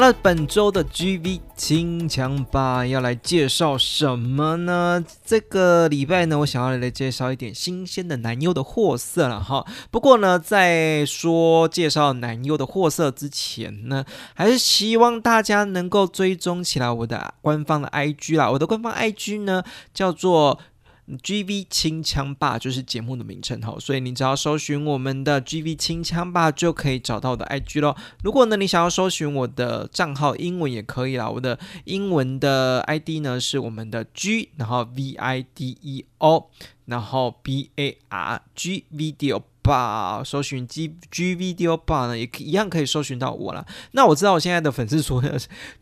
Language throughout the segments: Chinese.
好了，本周的 GV 清枪吧要来介绍什么呢？这个礼拜呢，我想要来介绍一点新鲜的男优的货色了哈。不过呢，在说介绍男优的货色之前呢，还是希望大家能够追踪起来我的官方的 IG 啦。我的官方 IG 呢，叫做。G V 清枪霸就是节目的名称哈，所以你只要搜寻我们的 G V 清枪霸就可以找到我的 I G 咯。如果呢你想要搜寻我的账号英文也可以啦，我的英文的 I D 呢是我们的 G，然后 V I D E O，然后 B A R G Video Bar，搜寻 G G Video Bar 呢也一样可以搜寻到我了。那我知道我现在的粉丝数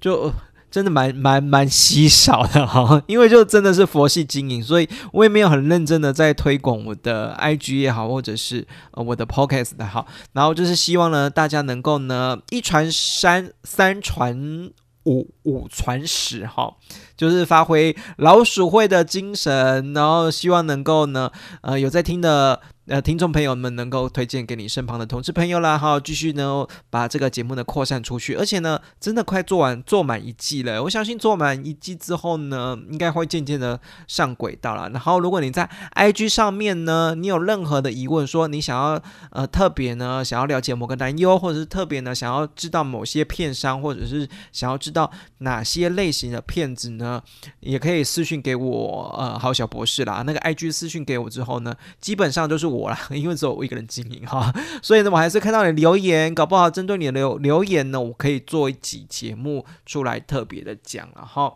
就。真的蛮蛮蛮稀少的哈，因为就真的是佛系经营，所以我也没有很认真的在推广我的 IG 也好，或者是呃我的 Podcast 的好，然后就是希望呢大家能够呢一传三三传五五传十哈，就是发挥老鼠会的精神，然后希望能够呢呃有在听的。呃，听众朋友们能够推荐给你身旁的同事朋友啦，好，继续呢把这个节目呢扩散出去，而且呢，真的快做完做满一季了，我相信做满一季之后呢，应该会渐渐的上轨道了。然后，如果你在 IG 上面呢，你有任何的疑问，说你想要呃特别呢想要了解某个男优，或者是特别呢想要知道某些片商，或者是想要知道哪些类型的片子呢，也可以私讯给我，呃，好小博士啦，那个 IG 私讯给我之后呢，基本上都是我。我啦，因为只有我一个人经营哈，所以呢，我还是看到你留言，搞不好针对你的留留言呢，我可以做一集节目出来特别的讲了哈。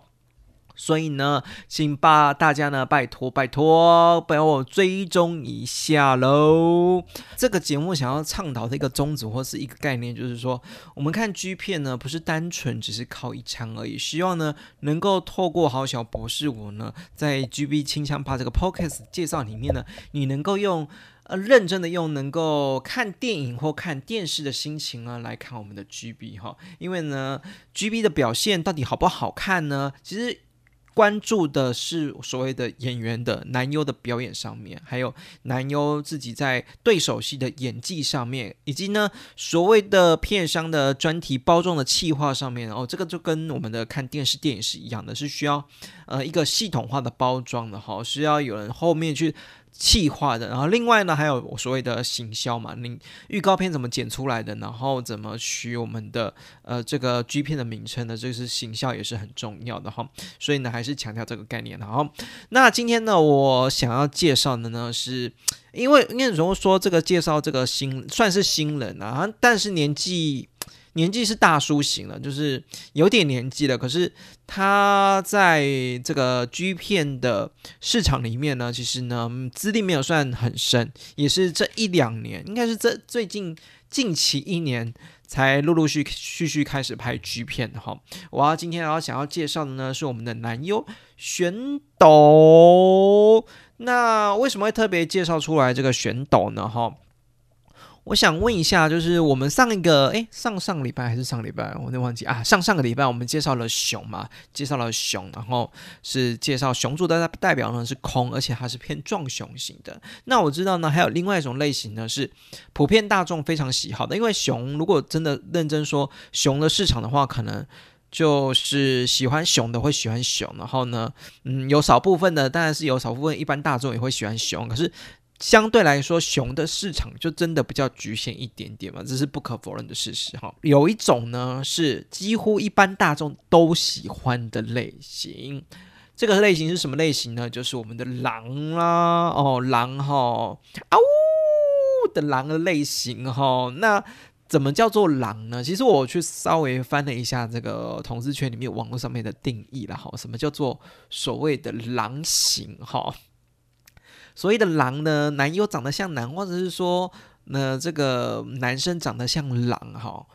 所以呢，请把大家呢拜托拜托，帮我追踪一下喽。这个节目想要倡导的一个宗旨或是一个概念，就是说，我们看 G 片呢，不是单纯只是靠一枪而已，希望呢能够透过好小博士我呢，在 G B 清枪把这个 Podcast 介绍里面呢，你能够用呃认真的用能够看电影或看电视的心情呢来看我们的 G B 哈，因为呢 G B 的表现到底好不好看呢？其实。关注的是所谓的演员的男优的表演上面，还有男优自己在对手戏的演技上面，以及呢所谓的片商的专题包装的企划上面哦，这个就跟我们的看电视电影是一样的，是需要呃一个系统化的包装的哈，需要有人后面去。气化的，然后另外呢，还有我所谓的行销嘛，你预告片怎么剪出来的，然后怎么取我们的呃这个 G 片的名称呢？这是行销也是很重要的哈，所以呢，还是强调这个概念。然后，那今天呢，我想要介绍的呢，是因为因为如果说这个介绍这个新算是新人啊，但是年纪。年纪是大叔型了，就是有点年纪了。可是他在这个 G 片的市场里面呢，其实呢资历没有算很深，也是这一两年，应该是这最近近期一年才陆陆续续续开始拍 G 片的哈。我要今天要想要介绍的呢是我们的男优玄斗。那为什么会特别介绍出来这个玄斗呢？哈？我想问一下，就是我们上一个哎，上上礼拜还是上礼拜，我都忘记啊。上上个礼拜我们介绍了熊嘛，介绍了熊，然后是介绍熊族的代表呢是空，而且它是偏壮熊型的。那我知道呢，还有另外一种类型呢是普遍大众非常喜好的，因为熊如果真的认真说熊的市场的话，可能就是喜欢熊的会喜欢熊，然后呢，嗯，有少部分的当然是有少部分一般大众也会喜欢熊，可是。相对来说，熊的市场就真的比较局限一点点嘛，这是不可否认的事实哈。有一种呢是几乎一般大众都喜欢的类型，这个类型是什么类型呢？就是我们的狼啦，哦，狼哈，啊呜的狼的类型哈。那怎么叫做狼呢？其实我去稍微翻了一下这个同事圈里面网络上面的定义了哈，什么叫做所谓的狼型哈？所谓的狼呢，男优长得像男，或者是说，那这个男生长得像狼哈，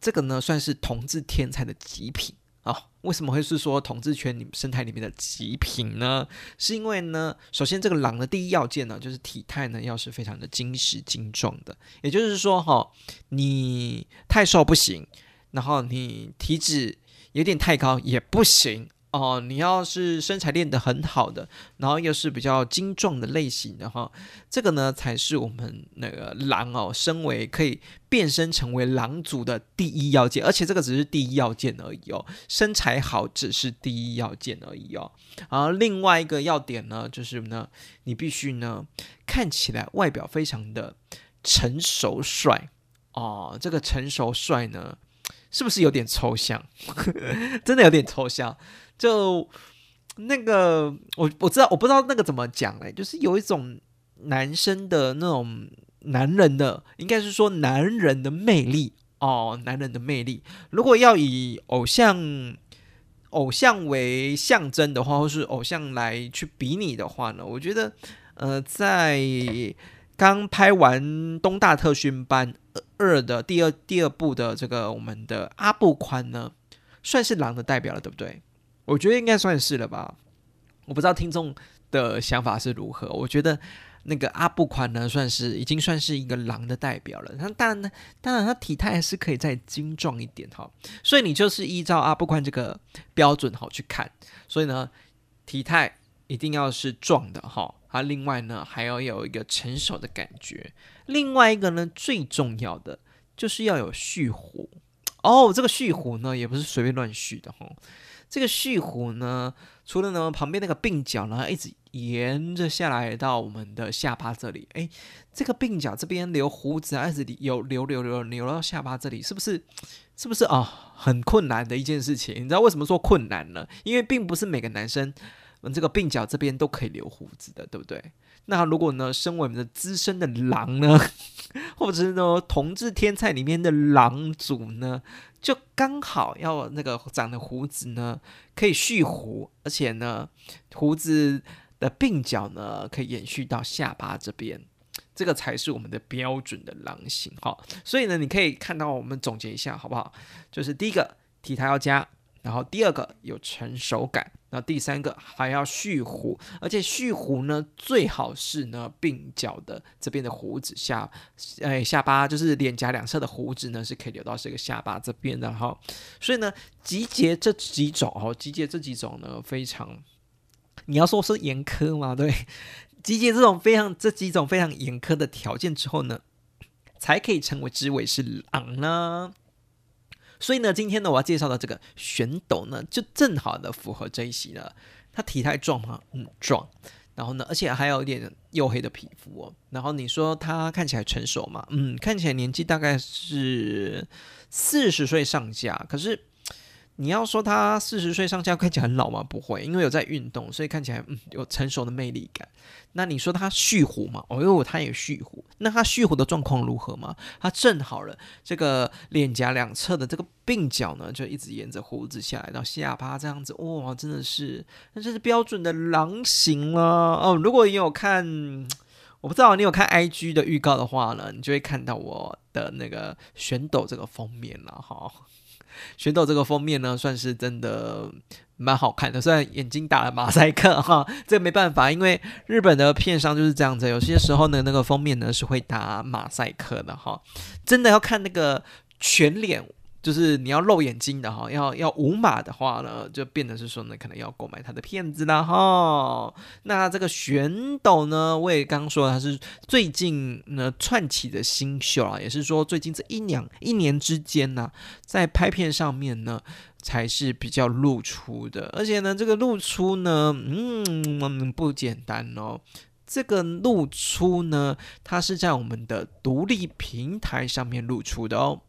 这个呢算是同志天才的极品啊，为什么会是说同治圈里生态里面的极品呢？是因为呢，首先这个狼的第一要件呢，就是体态呢要是非常的精实精壮的，也就是说哈，你太瘦不行，然后你体脂有点太高也不行。哦，你要是身材练得很好的，然后又是比较精壮的类型的哈，这个呢才是我们那个狼哦，身为可以变身成为狼族的第一要件，而且这个只是第一要件而已哦，身材好只是第一要件而已哦。而另外一个要点呢，就是呢，你必须呢看起来外表非常的成熟帅哦，这个成熟帅呢，是不是有点抽象？真的有点抽象。就那个，我我知道，我不知道那个怎么讲嘞，就是有一种男生的那种男人的，应该是说男人的魅力哦，男人的魅力。如果要以偶像偶像为象征的话，或是偶像来去比拟的话呢，我觉得，呃，在刚拍完《东大特训班二》的第二第二部的这个我们的阿布宽呢，算是狼的代表了，对不对？我觉得应该算是了吧，我不知道听众的想法是如何。我觉得那个阿布宽呢，算是已经算是一个狼的代表了。他当然呢，当然他体态还是可以再精壮一点哈。所以你就是依照阿布宽这个标准好去看。所以呢，体态一定要是壮的哈。他，另外呢，还要有一个成熟的感觉。另外一个呢，最重要的就是要有蓄胡哦。这个蓄胡呢，也不是随便乱蓄的哈。这个蓄胡呢，除了呢旁边那个鬓角呢，一直沿着下来到我们的下巴这里，哎，这个鬓角这边留胡子啊，一直有留留留留到下巴这里，是不是？是不是啊？很困难的一件事情。你知道为什么说困难呢？因为并不是每个男生。嗯这个鬓角这边都可以留胡子的，对不对？那如果呢，身为我们的资深的狼呢，或者是呢，同志天菜里面的狼主呢，就刚好要那个长的胡子呢，可以蓄胡，而且呢，胡子的鬓角呢，可以延续到下巴这边，这个才是我们的标准的狼型哈。所以呢，你可以看到，我们总结一下好不好？就是第一个体态要加。然后第二个有成熟感，那第三个还要蓄胡，而且蓄胡呢最好是呢鬓角的这边的胡子下，哎下巴就是脸颊两侧的胡子呢是可以留到这个下巴这边的哈。所以呢集结这几种哦，集结这几种呢非常，你要说是严苛嘛？对，集结这种非常这几种非常严苛的条件之后呢，才可以成为知尾是狼呢。所以呢，今天呢，我要介绍的这个玄斗呢，就正好的符合这一席呢。他体态壮吗？嗯，壮。然后呢，而且还有一点黝黑的皮肤哦。然后你说他看起来成熟嘛？嗯，看起来年纪大概是四十岁上下。可是。你要说他四十岁上下看起来很老吗？不会，因为有在运动，所以看起来嗯有成熟的魅力感。那你说他蓄胡吗？哦哟，他也蓄胡。那他蓄胡的状况如何吗？他正好了，这个脸颊两侧的这个鬓角呢，就一直沿着胡子下来到下巴这样子，哇，真的是，那这是标准的狼形了哦。如果你有看，我不知道你有看 IG 的预告的话呢，你就会看到我的那个选斗这个封面了哈。选斗这个封面呢，算是真的蛮好看的，虽然眼睛打了马赛克哈，这没办法，因为日本的片商就是这样子，有些时候呢，那个封面呢是会打马赛克的哈，真的要看那个全脸。就是你要露眼睛的哈，要要无码的话呢，就变得是说呢，可能要购买他的片子啦哈。那这个玄斗呢，我也刚说他是最近呢串起的新秀啊，也是说最近这一两一年之间呢，在拍片上面呢才是比较露出的，而且呢这个露出呢，嗯，不简单哦。这个露出呢，它是在我们的独立平台上面露出的哦。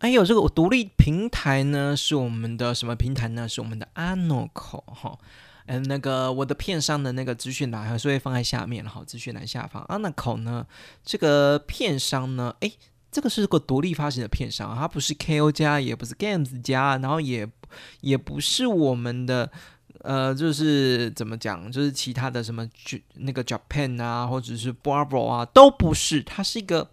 还有这个独立平台呢，是我们的什么平台呢？是我们的 Anoco 哈，嗯，那个我的片商的那个资讯栏还是会放在下面哈，资讯栏下方 Anoco 呢，这个片商呢，诶，这个是个独立发行的片商，它不是 KO 家，也不是 Games 家，然后也也不是我们的，呃，就是怎么讲，就是其他的什么那个 Japan 啊，或者是 Bravo 啊，都不是，它是一个。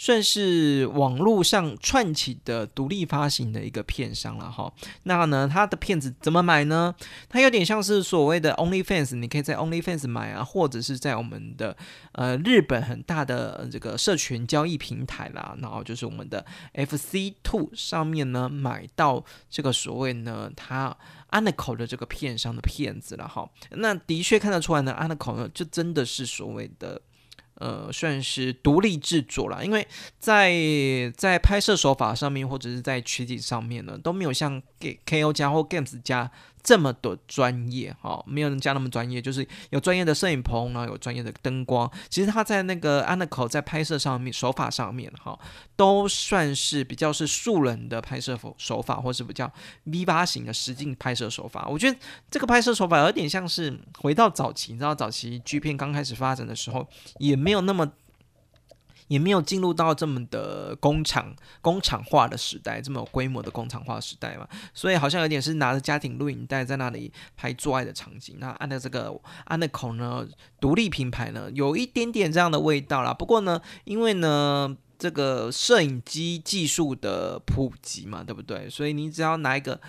算是网络上串起的独立发行的一个片商了哈。那呢，它的片子怎么买呢？它有点像是所谓的 OnlyFans，你可以在 OnlyFans 买啊，或者是在我们的呃日本很大的这个社群交易平台啦，然后就是我们的 FC Two 上面呢买到这个所谓呢它 Anico 的这个片商的片子了哈。那的确看得出来呢，Anico 呢就真的是所谓的。呃，算是独立制作了，因为在在拍摄手法上面，或者是在取景上面呢，都没有像 K K O 加或 Games 加。这么的专业哈，没有人家那么专业，就是有专业的摄影棚，然后有专业的灯光。其实他在那个安 c o 在拍摄上面手法上面哈，都算是比较是素人的拍摄手法，或是比较 V 八型的实景拍摄手法。我觉得这个拍摄手法有点像是回到早期，你知道早期 G 片刚开始发展的时候，也没有那么。也没有进入到这么的工厂工厂化的时代，这么有规模的工厂化时代嘛，所以好像有点是拿着家庭录影带在那里拍做爱的场景。那按照这个安的口呢，独立品牌呢，有一点点这样的味道啦。不过呢，因为呢，这个摄影机技术的普及嘛，对不对？所以你只要拿一个。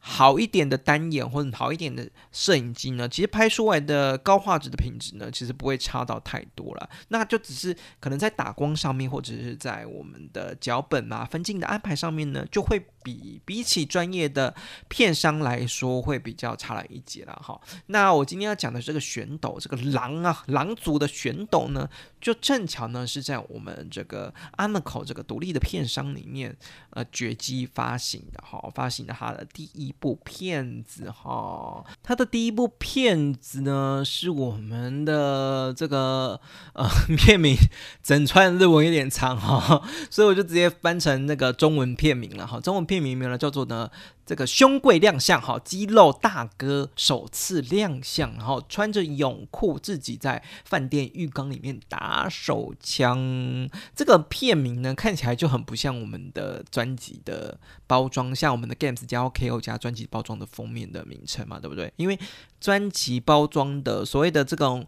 好一点的单眼或者好一点的摄影机呢，其实拍出来的高画质的品质呢，其实不会差到太多了。那就只是可能在打光上面，或者是在我们的脚本啊、分镜的安排上面呢，就会比比起专业的片商来说，会比较差了一截了哈。那我今天要讲的这个选斗，这个狼啊，狼族的选斗呢，就正巧呢是在我们这个 Amico 这个独立的片商里面，呃，绝迹发行的哈，发行的它的第一。一部片子哈，他的第一部片子呢是我们的这个呃 片名，整串日文有点长哈，所以我就直接翻成那个中文片名了哈。中文片名名呢叫做呢。这个胸柜亮相，哈，肌肉大哥首次亮相，然后穿着泳裤，自己在饭店浴缸里面打手枪。这个片名呢，看起来就很不像我们的专辑的包装，像我们的 Games 加 O K O 加专辑包装的封面的名称嘛，对不对？因为专辑包装的所谓的这种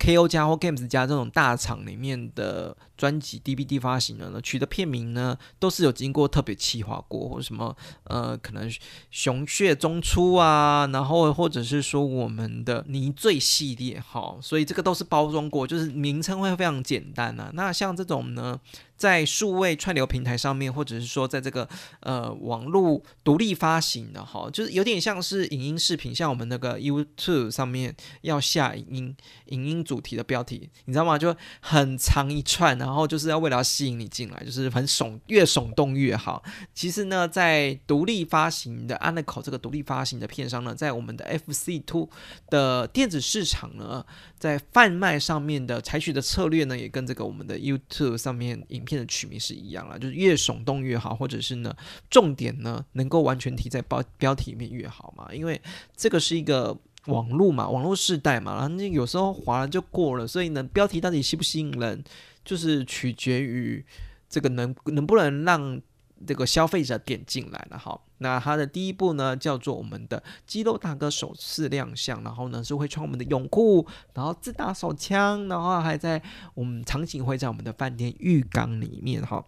KO 加或 Games 加这种大厂里面的。专辑 DVD 发行的呢，取的片名呢，都是有经过特别企划过，或者什么呃，可能熊血中出啊，然后或者是说我们的泥醉系列哈，所以这个都是包装过，就是名称会非常简单啊。那像这种呢，在数位串流平台上面，或者是说在这个呃网络独立发行的哈，就是有点像是影音视频，像我们那个 YouTube 上面要下影音影音主题的标题，你知道吗？就很长一串。然后就是要为了要吸引你进来，就是很耸，越耸动越好。其实呢，在独立发行的 Anico 这个独立发行的片商呢，在我们的 FC Two 的电子市场呢，在贩卖上面的采取的策略呢，也跟这个我们的 YouTube 上面影片的取名是一样了，就是越耸动越好，或者是呢，重点呢能够完全提在标标题里面越好嘛，因为这个是一个网络嘛，网络时代嘛，然后你有时候划了就过了，所以呢，标题到底吸不吸引人？就是取决于这个能能不能让这个消费者点进来了哈。那它的第一步呢，叫做我们的肌肉大哥首次亮相，然后呢是会穿我们的泳裤，然后自打手枪，然后还在我们场景会在我们的饭店浴缸里面哈。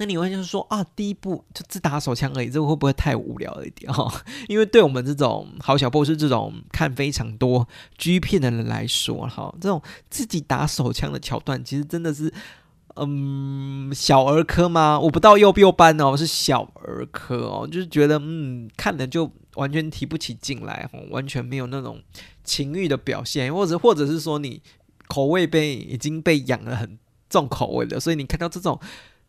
那你会就是说啊，第一步就自打手枪而已，这个会不会太无聊了一点哈？因为对我们这种好小 boss 这种看非常多 G 片的人来说哈，这种自己打手枪的桥段，其实真的是嗯小儿科吗？我不到幼幼班哦，是小儿科哦，就是觉得嗯看了就完全提不起劲来，完全没有那种情欲的表现，或者或者是说你口味被已经被养了很重口味了，所以你看到这种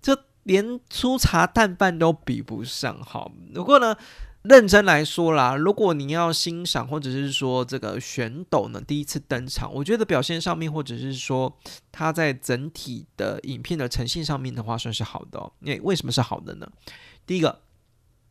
就。连粗茶淡饭都比不上，好。不过呢，认真来说啦，如果你要欣赏或者是说这个选斗呢第一次登场，我觉得表现上面或者是说他在整体的影片的呈现上面的话，算是好的。哦。因为为什么是好的呢？第一个。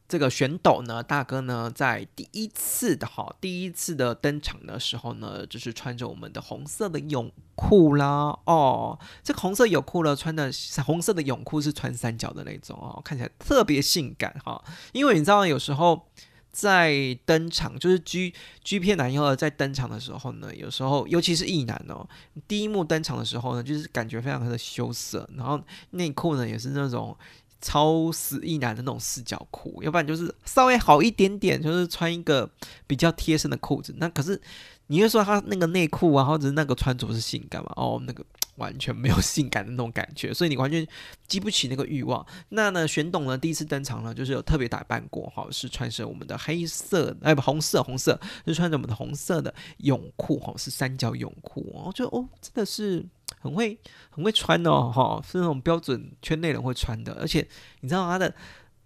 这个选斗呢，大哥呢，在第一次的哈，第一次的登场的时候呢，就是穿着我们的红色的泳裤啦，哦，这个红色泳裤呢，穿的红色的泳裤是穿三角的那种哦，看起来特别性感哈，因为你知道有时候。在登场，就是 G G 片男优在登场的时候呢，有时候尤其是异男哦，第一幕登场的时候呢，就是感觉非常的羞涩，然后内裤呢也是那种超死意男的那种四角裤，要不然就是稍微好一点点，就是穿一个比较贴身的裤子。那可是你会说他那个内裤啊，或者是那个穿着是性感吗？哦，那个。完全没有性感的那种感觉，所以你完全激不起那个欲望。那呢，玄董呢第一次登场呢，就是有特别打扮过哈，是穿着我们的黑色，哎不红色红色，是穿着我们的红色的泳裤哈，是三角泳裤哦，就哦真的是很会很会穿哦哈，是那种标准圈内人会穿的，而且你知道他的。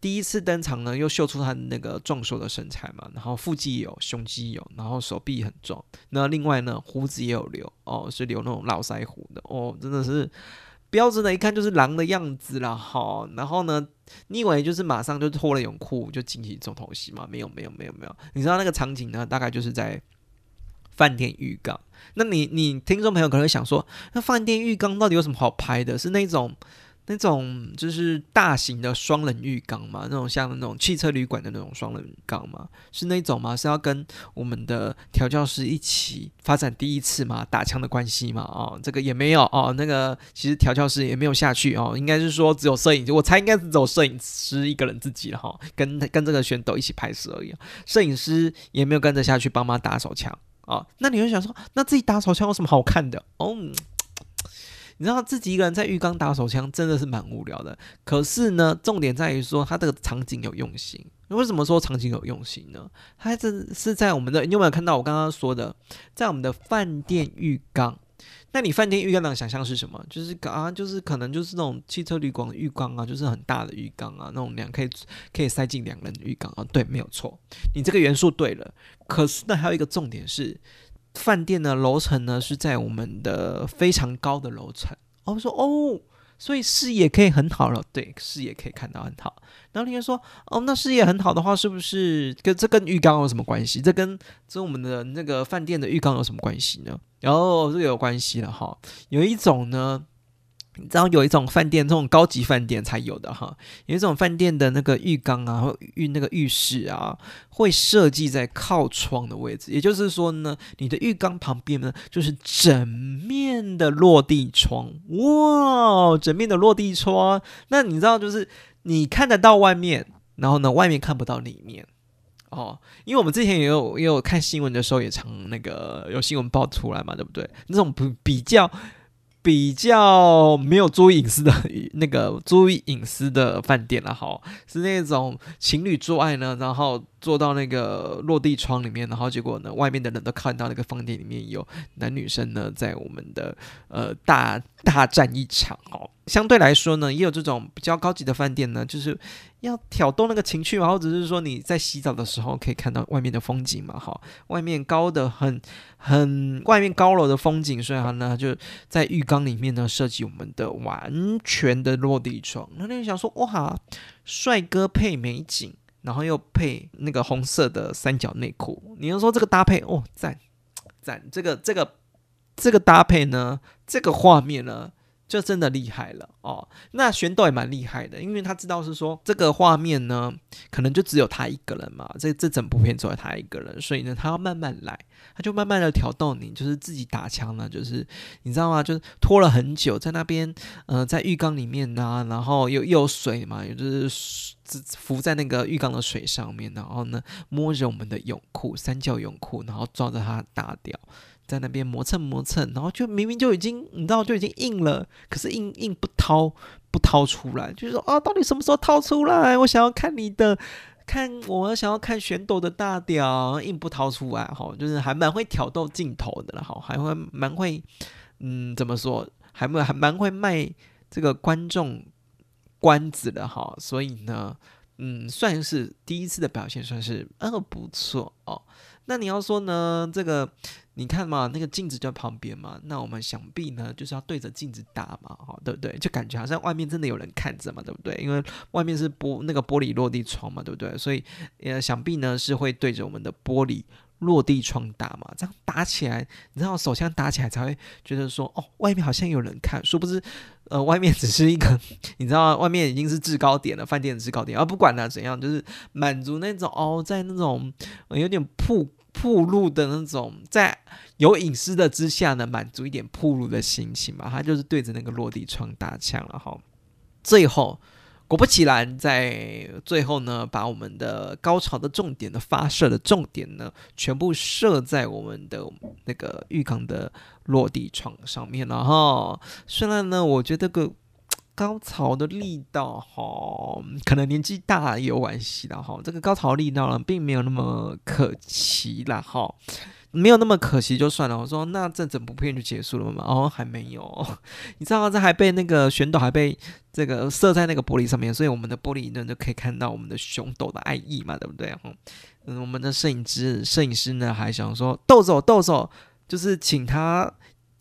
第一次登场呢，又秀出他的那个壮硕的身材嘛，然后腹肌有，胸肌有，然后手臂很壮。那另外呢，胡子也有留哦，是留那种络腮胡的哦，真的是标准的，一看就是狼的样子了哈。然后呢，你以为就是马上就脱了泳裤就进行重头戏吗？没有，没有，没有，没有。你知道那个场景呢，大概就是在饭店浴缸。那你你听众朋友可能会想说，那饭店浴缸到底有什么好拍的？是那种？那种就是大型的双人浴缸嘛，那种像那种汽车旅馆的那种双人浴缸嘛，是那种吗？是要跟我们的调教师一起发展第一次嘛，打枪的关系嘛？哦，这个也没有哦，那个其实调教师也没有下去哦，应该是说只有摄影，我猜应该是只有摄影师一个人自己了哈，跟跟这个选手一起拍摄而已，摄影师也没有跟着下去帮忙打手枪啊。那你会想说，那自己打手枪有什么好看的？哦。你知道自己一个人在浴缸打手枪真的是蛮无聊的。可是呢，重点在于说他这个场景有用心。为什么说场景有用心呢？他这是在我们的，你有没有看到我刚刚说的，在我们的饭店浴缸？那你饭店浴缸的想象是什么？就是啊，就是可能就是那种汽车旅馆浴缸啊，就是很大的浴缸啊，那种两可以可以塞进两个人的浴缸啊。对，没有错，你这个元素对了。可是呢，还有一个重点是。饭店的楼层呢是在我们的非常高的楼层。我说哦，所以视野可以很好了。对，视野可以看到很好。然后你就说哦，那视野很好的话，是不是跟这跟浴缸有什么关系？这跟这我们的那个饭店的浴缸有什么关系呢？然后这个有关系了哈。有一种呢。你知道有一种饭店，这种高级饭店才有的哈，有一种饭店的那个浴缸啊，或浴那个浴室啊，会设计在靠窗的位置。也就是说呢，你的浴缸旁边呢，就是整面的落地窗。哇，整面的落地窗，那你知道就是你看得到外面，然后呢，外面看不到里面哦。因为我们之前也有也有看新闻的时候，也常那个有新闻报出来嘛，对不对？那种比比较。比较没有注意隐私的那个注意隐私的饭店了，哈，是那种情侣做爱呢，然后坐到那个落地窗里面，然后结果呢，外面的人都看到那个饭店里面有男女生呢，在我们的呃大大战一场，哦。相对来说呢，也有这种比较高级的饭店呢，就是要挑逗那个情趣嘛，或者是说你在洗澡的时候可以看到外面的风景嘛，哈，外面高的很很外面高楼的风景，所以它呢就在浴缸里面呢设计我们的完全的落地窗。那你想说哇，帅哥配美景，然后又配那个红色的三角内裤，你要说这个搭配哦赞赞，这个这个这个搭配呢，这个画面呢。就真的厉害了哦，那玄斗也蛮厉害的，因为他知道是说这个画面呢，可能就只有他一个人嘛，这这整部片只有他一个人，所以呢，他要慢慢来，他就慢慢的挑逗你，就是自己打枪了，就是你知道吗？就是拖了很久，在那边，呃，在浴缸里面呐，然后又又有水嘛，也就是浮在那个浴缸的水上面，然后呢，摸着我们的泳裤，三角泳裤，然后抓着它打掉。在那边磨蹭磨蹭，然后就明明就已经你知道就已经硬了，可是硬硬不掏不掏出来，就是说啊，到底什么时候掏出来？我想要看你的，看我想要看玄斗的大屌，硬不掏出来哈，就是还蛮会挑逗镜头的了哈，还会蛮会嗯怎么说，还蛮还蛮会卖这个观众关子的哈，所以呢，嗯，算是第一次的表现，算是呃不错哦。那你要说呢，这个。你看嘛，那个镜子就在旁边嘛，那我们想必呢就是要对着镜子打嘛，哈，对不对？就感觉好像外面真的有人看着嘛，对不对？因为外面是玻那个玻璃落地窗嘛，对不对？所以呃，想必呢是会对着我们的玻璃落地窗打嘛，这样打起来，你知道手枪打起来才会觉得说，哦，外面好像有人看，殊不知，呃，外面只是一个，你知道，外面已经是制高点了，饭店的制高点，而不管它怎样，就是满足那种哦，在那种有点铺铺路的那种，在有隐私的之下呢，满足一点铺路的心情嘛，他就是对着那个落地窗打枪了哈，最后。果不其然，在最后呢，把我们的高潮的重点的发射的重点呢，全部设在我们的那个浴缸的落地窗上面了哈。虽然呢，我觉得个高潮的力道哈，可能年纪大有关系的哈。这个高潮力道呢，并没有那么可期了哈。没有那么可惜就算了。我说那这整部片就结束了吗？哦，还没有。你知道这还被那个旋斗还被这个射在那个玻璃上面，所以我们的玻璃呢就可以看到我们的熊斗的爱意嘛，对不对？嗯，我们的摄影师摄影师呢还想说豆手豆手，就是请他。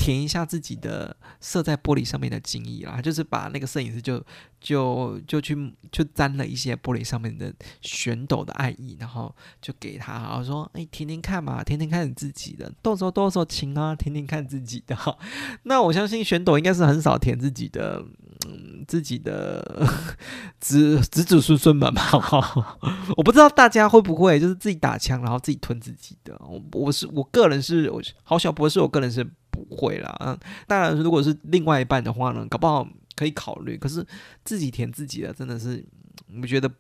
填一下自己的射在玻璃上面的精意啦，就是把那个摄影师就就就去就沾了一些玻璃上面的旋斗的爱意，然后就给他，然后说：“哎，填填看嘛，填填看你自己的，动手动手情啊，填填看自己的。”那我相信旋斗应该是很少填自己的，嗯，自己的 子子子孙孙们吧。我不知道大家会不会就是自己打枪，然后自己吞自己的。我我是我个人是我好小博士，我个人是。不会啦，嗯，当然，如果是另外一半的话呢，搞不好可以考虑。可是自己填自己的，真的是我觉得，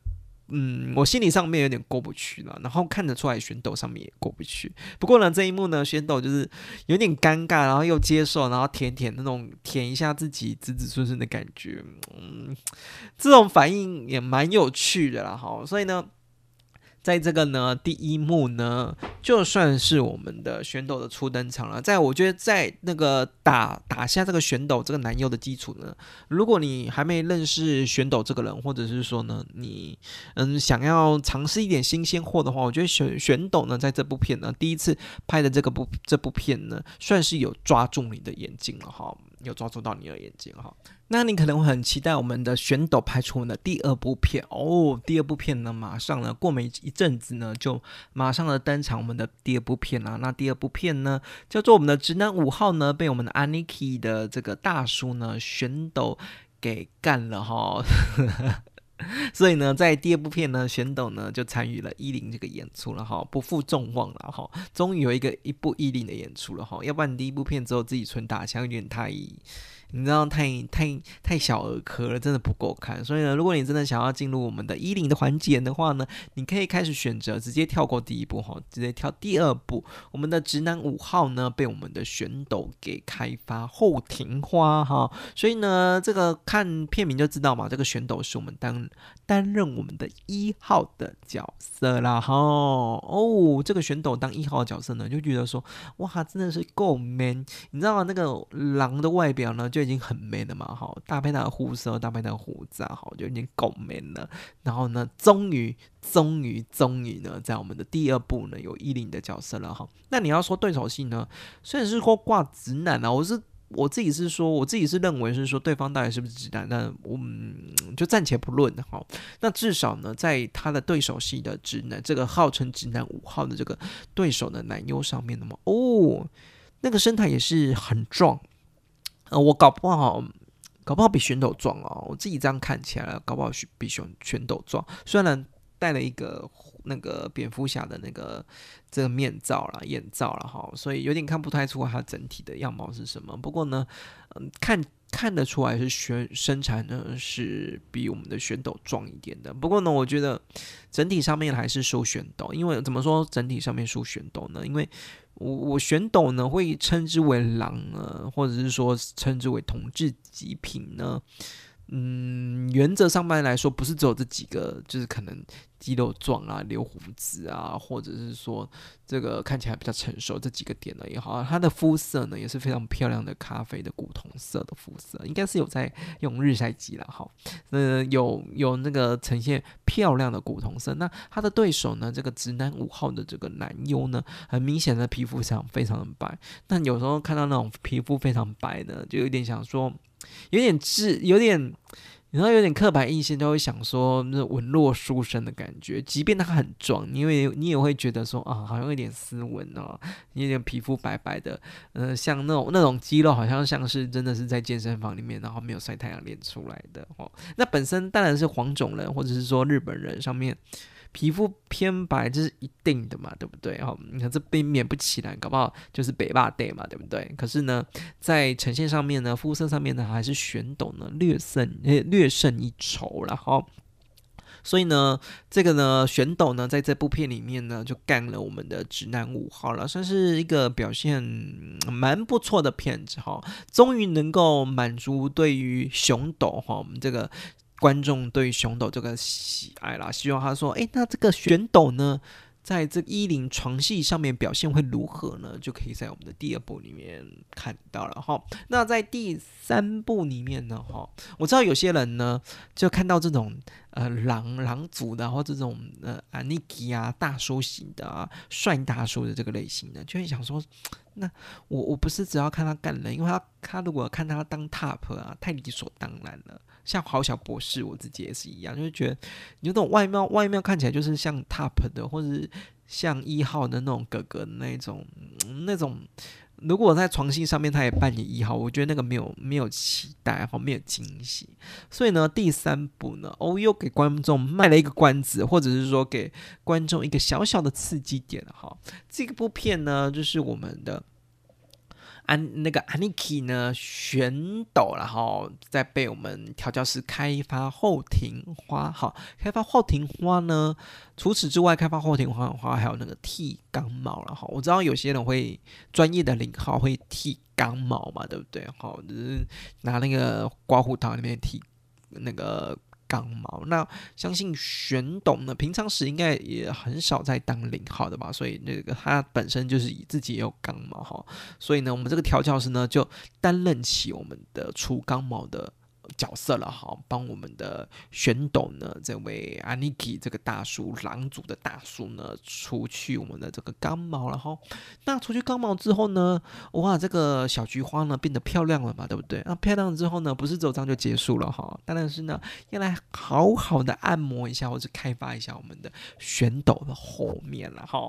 嗯，我心理上面有点过不去了。然后看得出来，选斗上面也过不去。不过呢，这一幕呢，选斗就是有点尴尬，然后又接受，然后舔舔那种舔一下自己子子孙孙的感觉，嗯，这种反应也蛮有趣的啦。好，所以呢。在这个呢，第一幕呢，就算是我们的玄斗的初登场了。在我觉得，在那个打打下这个玄斗这个男优的基础呢，如果你还没认识玄斗这个人，或者是说呢，你嗯想要尝试一点新鲜货的话，我觉得玄玄斗呢，在这部片呢，第一次拍的这个部这部片呢，算是有抓住你的眼睛了哈。有抓住到你的眼睛哈，那你可能会很期待我们的选斗拍出我们的第二部片哦。第二部片呢，马上呢，过没一阵子呢，就马上的登场我们的第二部片啦。那第二部片呢，叫做我们的直男五号呢，被我们的 Aniki 的这个大叔呢选斗给干了哈。所以呢，在第二部片呢，选斗呢就参与了伊林这个演出了哈，不负众望了哈，终于有一个一部伊林的演出了哈，要不然第一部片之后自己存打枪有点太。你知道太太太小儿科了，真的不够看。所以呢，如果你真的想要进入我们的一零的环节的话呢，你可以开始选择直接跳过第一步哈，直接跳第二步。我们的直男五号呢，被我们的选斗给开发后庭花哈。所以呢，这个看片名就知道嘛，这个选斗是我们当担任我们的一号的角色啦哈。哦，这个选斗当一号角色呢，就觉得说哇，真的是够 man。你知道吗那个狼的外表呢，就已经很 man 了嘛，哈，搭配他的护色，搭配他的胡子，好，就已经够 man 了。然后呢，终于，终于，终于呢，在我们的第二部呢，有伊林的角色了，哈。那你要说对手戏呢，虽然是说挂直男啊，我是我自己是说，我自己是认为是说对方到底是不是直男，那我们就暂且不论，哈。那至少呢，在他的对手戏的直男，这个号称直男五号的这个对手的男优上面的嘛，哦，那个身材也是很壮。呃，我搞不好，搞不好比选斗壮哦。我自己这样看起来，搞不好比选选斗壮。虽然戴了一个那个蝙蝠侠的那个这个面罩啦、眼罩了哈，所以有点看不太出他整体的样貌是什么。不过呢，嗯，看看得出来是选身材呢是比我们的选斗壮一点的。不过呢，我觉得整体上面还是输选斗，因为怎么说整体上面输选斗呢？因为我我选斗呢，会称之为狼呢，或者是说称之为同志极品呢。嗯，原则上面来说，不是只有这几个，就是可能肌肉壮啊、留胡子啊，或者是说这个看起来比较成熟这几个点呢也好，他的肤色呢也是非常漂亮的咖啡的古铜色的肤色，应该是有在用日晒机了哈。呃，有有那个呈现漂亮的古铜色。那他的对手呢，这个直男五号的这个男优呢，很明显的皮肤上非常的白。但有时候看到那种皮肤非常白的，就有点想说。有点质，有点然后有点刻板印象，就会想说那文弱书生的感觉。即便他很壮，因为你也会觉得说啊，好像有点斯文哦，你有点皮肤白白的，嗯，像那种那种肌肉，好像像是真的是在健身房里面，然后没有晒太阳练出来的哦。那本身当然是黄种人，或者是说日本人上面。皮肤偏白这是一定的嘛，对不对？哈，你看这避免不起来，搞不好就是北霸 day 嘛，对不对？可是呢，在呈现上面呢，肤色上面呢，还是玄斗呢略胜略胜一筹了哈。所以呢，这个呢，玄斗呢，在这部片里面呢，就干了我们的直男五号了，算是一个表现蛮不错的片子哈。终于能够满足对于熊斗哈，我们这个。观众对熊斗这个喜爱啦，希望他说：“哎，那这个玄斗呢，在这一零床戏上面表现会如何呢？”就可以在我们的第二部里面看到了哈。那在第三部里面呢，哈，我知道有些人呢，就看到这种呃狼狼族的，或这种呃安妮基啊大叔型的啊帅大叔的这个类型的，就会想说：“那我我不是只要看他干人，因为他他如果看他当 top 啊，太理所当然了。”像好小博士，我自己也是一样，就是觉得你那种外貌外貌看起来就是像 top 的，或者是像一号的那种哥哥那种那种。如果在床戏上面他也扮演一号，我觉得那个没有没有期待，然后没有惊喜。所以呢，第三部呢，哦又给观众卖了一个关子，或者是说给观众一个小小的刺激点哈。这部片呢，就是我们的。安那个 Aniki 呢选斗，然后再被我们调教师开发后庭花，好，开发后庭花呢。除此之外，开发后庭花的话，还有那个剃钢毛了哈。我知道有些人会专业的领号会剃钢毛嘛，对不对？好，就是拿那个刮胡刀里面剃那个。钢毛，那相信玄董呢，平常时应该也很少在当零号的吧，所以那个他本身就是以自己也有钢毛哈，所以呢，我们这个调教师呢就担任起我们的除钢毛的。角色了哈，帮我们的玄斗呢，这位 Aniki 这个大叔，狼族的大叔呢，除去我们的这个钢毛了哈。那除去钢毛之后呢，哇，这个小菊花呢变得漂亮了嘛，对不对？那漂亮之后呢，不是走章就结束了哈，当然是呢要来好好的按摩一下，或者开发一下我们的玄斗的后面了哈。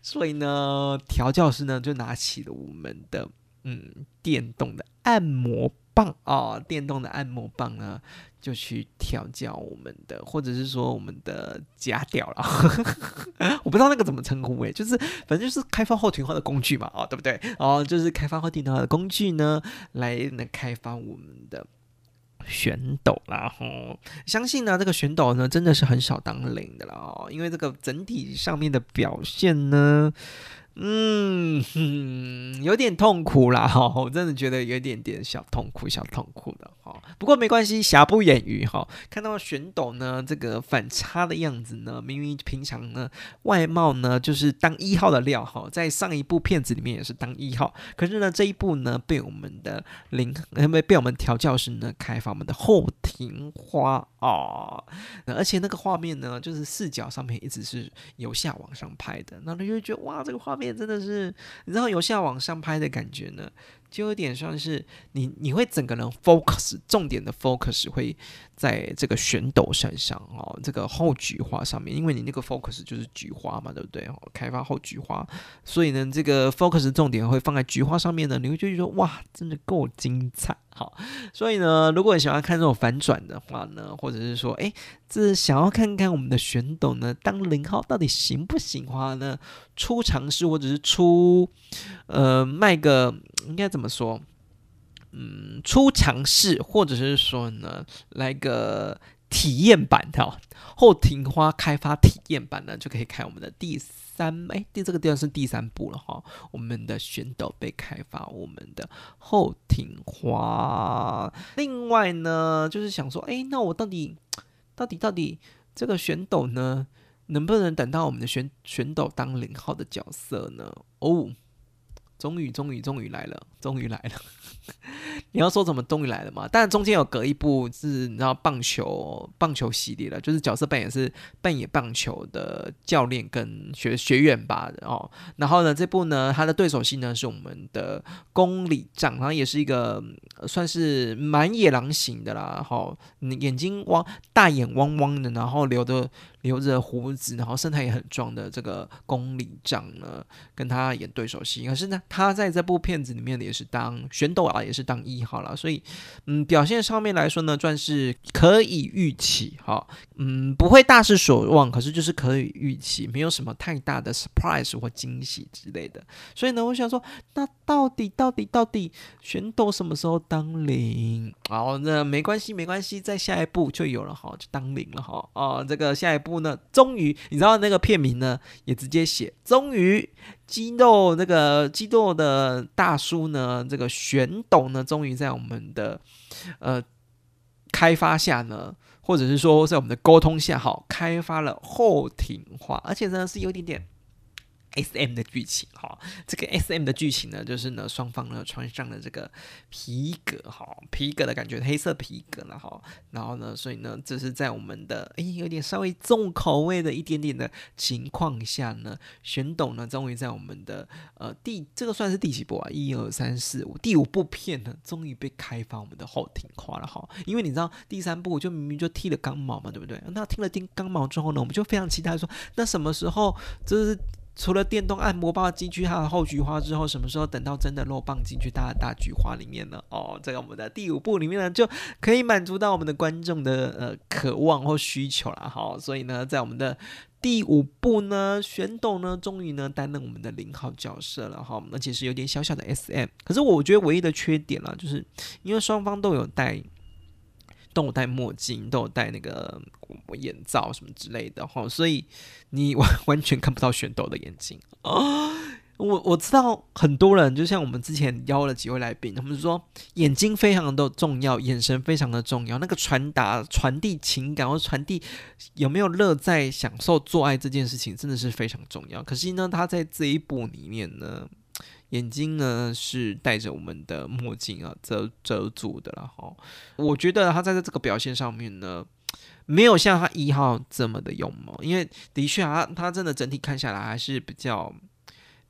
所以呢，调教师呢就拿起了我们的嗯电动的按摩。棒啊！电动的按摩棒呢，就去调教我们的，或者是说我们的假屌了。我不知道那个怎么称呼诶，就是反正就是开发后庭化的工具嘛，哦，对不对？哦，就是开发后庭化的工具呢，来能开发我们的选斗啦。吼，相信呢，这个选斗呢，真的是很少当零的了哦，因为这个整体上面的表现呢。嗯，有点痛苦啦，哈，我真的觉得有点点小痛苦，小痛苦的。哦，不过没关系，瑕不掩瑜哈。看到玄斗呢，这个反差的样子呢，明明平常呢外貌呢就是当一号的料哈，在上一部片子里面也是当一号，可是呢这一部呢被我们的灵，因为被我们调教师呢开发我们的后庭花啊，而且那个画面呢就是视角上面一直是由下往上拍的，那你就觉得哇，这个画面真的是，你知道由下往上拍的感觉呢。就有点像是你，你会整个人 focus，重点的 focus 会在这个旋斗身上哦，这个后菊花上面，因为你那个 focus 就是菊花嘛，对不对？开发后菊花，所以呢，这个 focus 重点会放在菊花上面呢，你会觉得说哇，真的够精彩。好，所以呢，如果你喜欢看这种反转的话呢，或者是说，哎，这想要看看我们的选斗呢，当零号到底行不行的话呢？出尝试或者是出，呃，卖个应该怎么说？嗯，出尝试或者是说呢，来个体验版的后庭花开发体验版呢，就可以看我们的第。三哎，第这个地方是第三步了哈。我们的玄斗被开发，我们的后庭花。另外呢，就是想说，哎，那我到底到底到底这个玄斗呢，能不能等到我们的玄玄斗当零号的角色呢？哦，终于，终于，终于来了，终于来了。你要说怎么终于来了吗？但中间有隔一部是你知道棒球棒球系列的，就是角色扮演是扮演棒球的教练跟学学员吧哦。然后呢，这部呢，他的对手戏呢是我们的宫里丈，然后也是一个算是蛮野狼型的啦，哈，眼睛汪大眼汪汪的，然后留的。留着胡子，然后身材也很壮的这个宫里丈呢，跟他演对手戏。可是呢，他在这部片子里面也是当选斗啊，也是当一号了。所以，嗯，表现上面来说呢，算是可以预期哈。嗯，不会大失所望，可是就是可以预期，没有什么太大的 surprise 或惊喜之类的。所以呢，我想说，那到底到底到底选斗什么时候当零？好，那没关系，没关系，在下一步就有了哈，就当零了哈。哦，这个下一步。呢，终于，你知道那个片名呢，也直接写“终于肌肉那个肌肉的大叔呢，这个玄斗呢，终于在我们的呃开发下呢，或者是说在我们的沟通下，好，开发了后庭化，而且呢是有点点。S M 的剧情哈，这个 S M 的剧情呢，就是呢双方呢穿上了这个皮革哈，皮革的感觉，黑色皮革了哈，然后呢，所以呢，这是在我们的诶有点稍微重口味的一点点的情况下呢，玄董呢终于在我们的呃第这个算是第几部啊？一二三四五第五部片呢，终于被开发我们的后庭花了哈，因为你知道第三部就明明就剃了钢毛嘛，对不对？那剃了听钢毛之后呢，我们就非常期待说，那什么时候就是。除了电动按摩棒进去它的后菊花之后，什么时候等到真的肉棒进去它的大菊花里面呢？哦，在我们的第五部里面呢，就可以满足到我们的观众的呃渴望或需求了。好，所以呢，在我们的第五部呢，玄斗呢，终于呢担任我们的零号角色了哈，而且是有点小小的 SM。可是我觉得唯一的缺点了，就是因为双方都有带。都有戴墨镜，都有戴那个眼罩什么之类的哈，所以你完完全看不到选斗的眼睛啊！我我知道很多人，就像我们之前邀了几位来宾，他们说眼睛非常的重要，眼神非常的重要，那个传达、传递情感或传递有没有乐在享受做爱这件事情，真的是非常重要。可惜呢，他在这一部里面呢。眼睛呢是戴着我们的墨镜啊，遮遮住的了哈。我觉得他在这个表现上面呢，没有像他一号这么的勇猛，因为的确啊，他真的整体看下来还是比较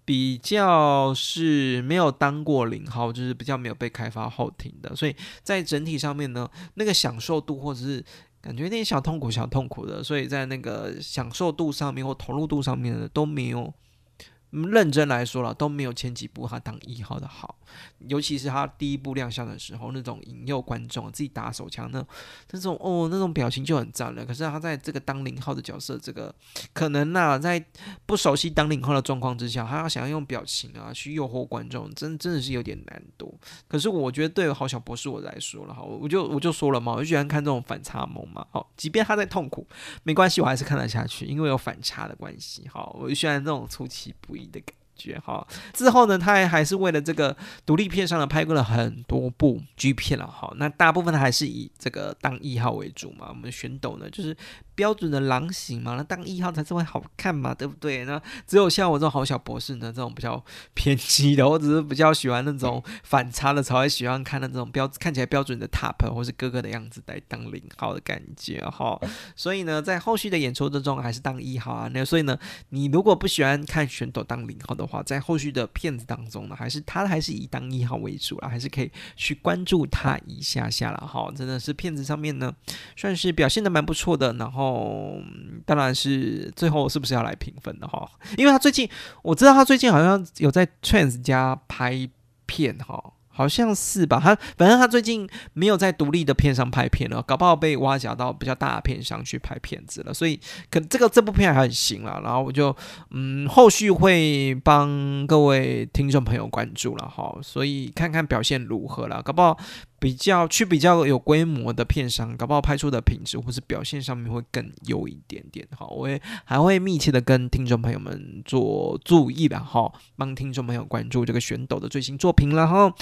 比较是没有当过零号，就是比较没有被开发后庭的，所以在整体上面呢，那个享受度或者是感觉有点小痛苦、小痛苦的，所以在那个享受度上面或投入度上面呢都没有。认真来说了，都没有前几部他当一号的好，尤其是他第一部亮相的时候，那种引诱观众自己打手枪那那种哦，那种表情就很赞了。可是他在这个当零号的角色，这个可能呐，在不熟悉当零号的状况之下，他要想要用表情啊去诱惑观众，真真的是有点难度。可是我觉得对好小博士我来说了哈，我就我就说了嘛，我就喜欢看这种反差萌嘛。好，即便他在痛苦，没关系，我还是看得下去，因为有反差的关系。好，我就喜欢这种出其不意。的感觉哈，之后呢，他还还是为了这个独立片上呢拍过了很多部 G 片了哈。那大部分还是以这个当一号为主嘛。我们选斗呢，就是。标准的狼型嘛，那当一号才是会好看嘛，对不对？那只有像我这种好小博士呢，这种比较偏激的，我只是比较喜欢那种反差的，才会喜欢看那种标看起来标准的 top 或是哥哥的样子来当零号的感觉哈。所以呢，在后续的演出之中，还是当一号啊。那所以呢，你如果不喜欢看选手当零号的话，在后续的片子当中呢，还是他还是以当一号为主啊，还是可以去关注他一下下了哈。真的是片子上面呢，算是表现的蛮不错的，然后。哦，当然是最后是不是要来评分的哈？因为他最近我知道他最近好像有在 Trans 家拍片哈。好像是吧，他反正他最近没有在独立的片上拍片了，搞不好被挖角到比较大的片上去拍片子了，所以可这个这部片还很行了，然后我就嗯后续会帮各位听众朋友关注了哈，所以看看表现如何了，搞不好比较去比较有规模的片商，搞不好拍出的品质或是表现上面会更优一点点哈，我也还会密切的跟听众朋友们做注意的哈，帮听众朋友关注这个选斗的最新作品了哈。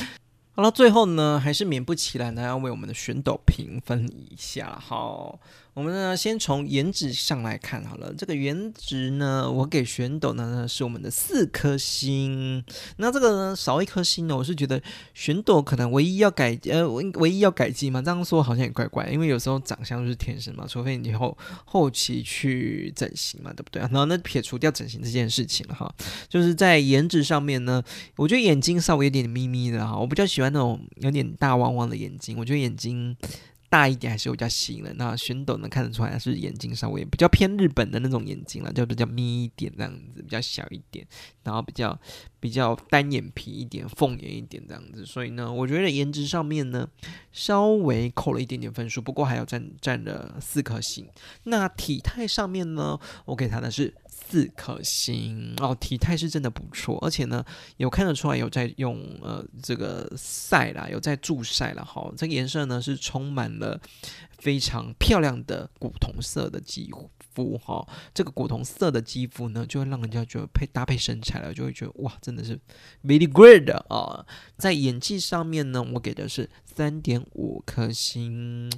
好了，最后呢，还是免不起来呢，要为我们的选斗评分一下。哈，我们呢，先从颜值上来看好了。这个颜值呢，我给玄斗呢是我们的四颗星。那这个呢，少一颗星呢，我是觉得玄斗可能唯一要改呃，唯一要改进嘛。这样说好像也怪怪，因为有时候长相就是天生嘛，除非你后后期去整形嘛，对不对？然后那撇除掉整形这件事情了哈，就是在颜值上面呢，我觉得眼睛稍微有点眯眯的哈，我比较喜欢那种有点大汪汪的眼睛，我觉得眼睛。大一点还是比较吸引人。那玄斗能看得出来是眼睛稍微比较偏日本的那种眼睛了，就比较眯一点这样子，比较小一点，然后比较比较单眼皮一点，凤眼一点这样子。所以呢，我觉得颜值上面呢稍微扣了一点点分数，不过还要占占了四颗星。那体态上面呢，我给他的是。四颗星哦，体态是真的不错，而且呢，有看得出来有在用呃这个晒啦，有在助晒了哈。这个颜色呢是充满了非常漂亮的古铜色的肌肤哈。这个古铜色的肌肤呢，就会让人家觉得配搭配身材了，就会觉得哇，真的是 very good 啊。在演技上面呢，我给的是。三点五颗星，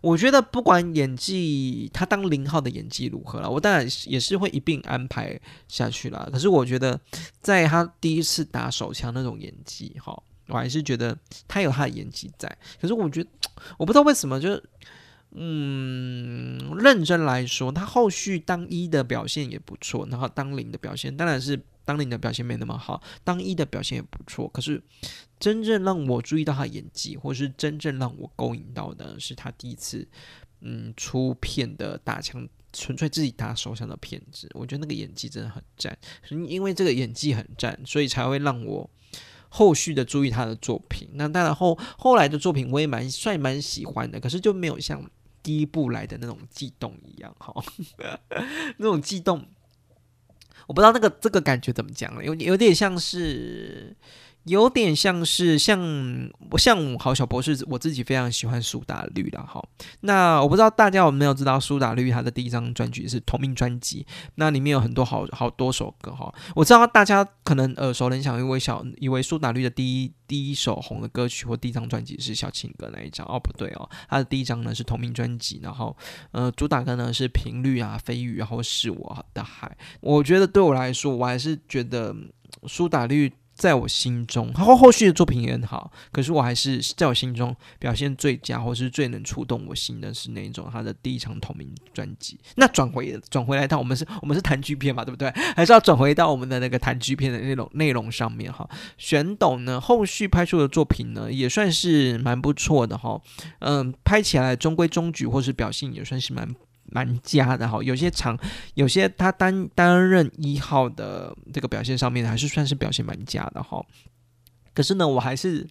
我觉得不管演技，他当零号的演技如何了，我当然也是会一并安排下去了。可是我觉得，在他第一次打手枪那种演技，哈，我还是觉得他有他的演技在。可是我觉得，我不知道为什么，就是，嗯，认真来说，他后续当一的表现也不错，然后当零的表现当然是。当零的表现没那么好，当一的表现也不错。可是真正让我注意到他演技，或是真正让我勾引到的，是他第一次嗯出片的打枪，纯粹自己打手枪的片子。我觉得那个演技真的很赞，因为这个演技很赞，所以才会让我后续的注意他的作品。那当然后后来的作品我也蛮算蛮喜欢的，可是就没有像第一步来的那种悸动一样，哈，那种悸动。我不知道那个这个感觉怎么讲了，有有点像是，有点像是像像好小博士，我自己非常喜欢苏打绿的哈。那我不知道大家有没有知道苏打绿他的第一张专辑是同名专辑，那里面有很多好好多首歌哈。我知道大家可能耳熟能详，因为小以为苏打绿的第一。第一首红的歌曲或第一张专辑是小情歌那一张哦，不对哦，他的第一张呢是同名专辑，然后呃主打歌呢是频率啊飞鱼，然后是我的海。我觉得对我来说，我还是觉得苏打绿。在我心中，后后续的作品也很好，可是我还是在我心中表现最佳，或是最能触动我心的是那一种他的第一场同名专辑。那转回转回来到我们是我们是谈剧片嘛，对不对？还是要转回到我们的那个谈剧片的那种内容上面哈。玄董呢，后续拍出的作品呢，也算是蛮不错的哈。嗯，拍起来中规中矩，或是表现也算是蛮。蛮佳的哈，有些场，有些他担担任一号的这个表现上面还是算是表现蛮佳的哈。可是呢，我还是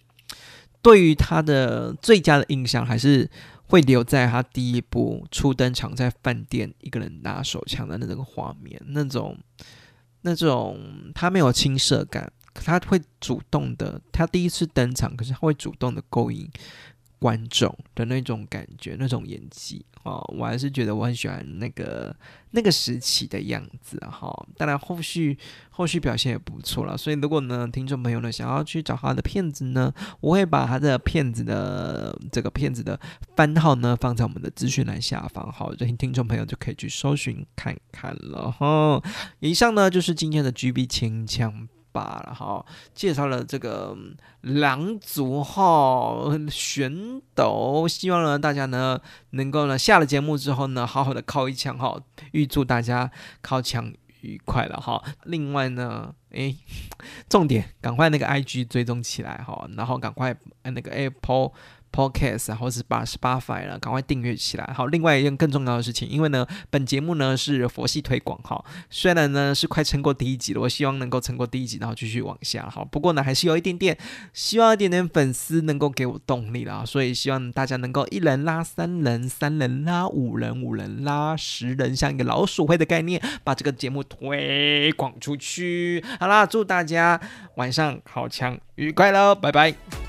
对于他的最佳的印象还是会留在他第一部初登场在饭店一个人拿手枪的那个画面，那种那种他没有青涩感，他会主动的，他第一次登场，可是他会主动的勾引。观众的那种感觉，那种演技哦，我还是觉得我很喜欢那个那个时期的样子哈。当然后续后续表现也不错了，所以如果呢听众朋友呢想要去找他的片子呢，我会把他的片子的这个片子的番号呢放在我们的资讯栏下方，好，这些听众朋友就可以去搜寻看看了哈。以上呢就是今天的 GB 清枪。吧，然后，介绍了这个狼族哈玄斗，希望呢大家呢能够呢下了节目之后呢好好的靠一枪哈，预祝大家靠枪愉快了哈。另外呢，诶，重点赶快那个 IG 追踪起来哈，然后赶快那个 Apple。Podcast，或是八十八 f 了，赶快订阅起来。好，另外一件更重要的事情，因为呢，本节目呢是佛系推广哈，虽然呢是快撑过第一集了，我希望能够撑过第一集，然后继续往下。好，不过呢还是有一点点，希望一点点粉丝能够给我动力啦，所以希望大家能够一人拉三人，三人拉五人，五人拉十人，像一个老鼠会的概念，把这个节目推广出去。好啦，祝大家晚上好强愉快喽，拜拜。